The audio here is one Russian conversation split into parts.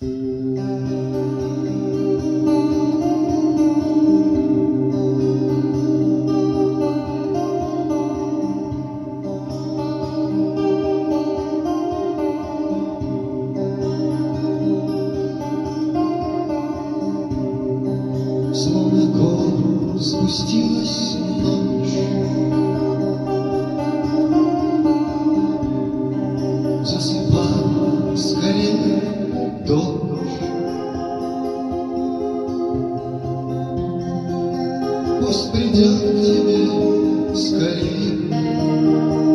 Словно гору спустилась ночь. Пусть придет к тебе скорее.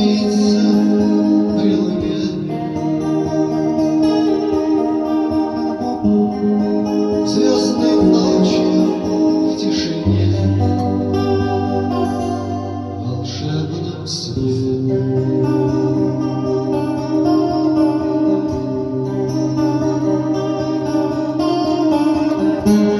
thank mm -hmm. you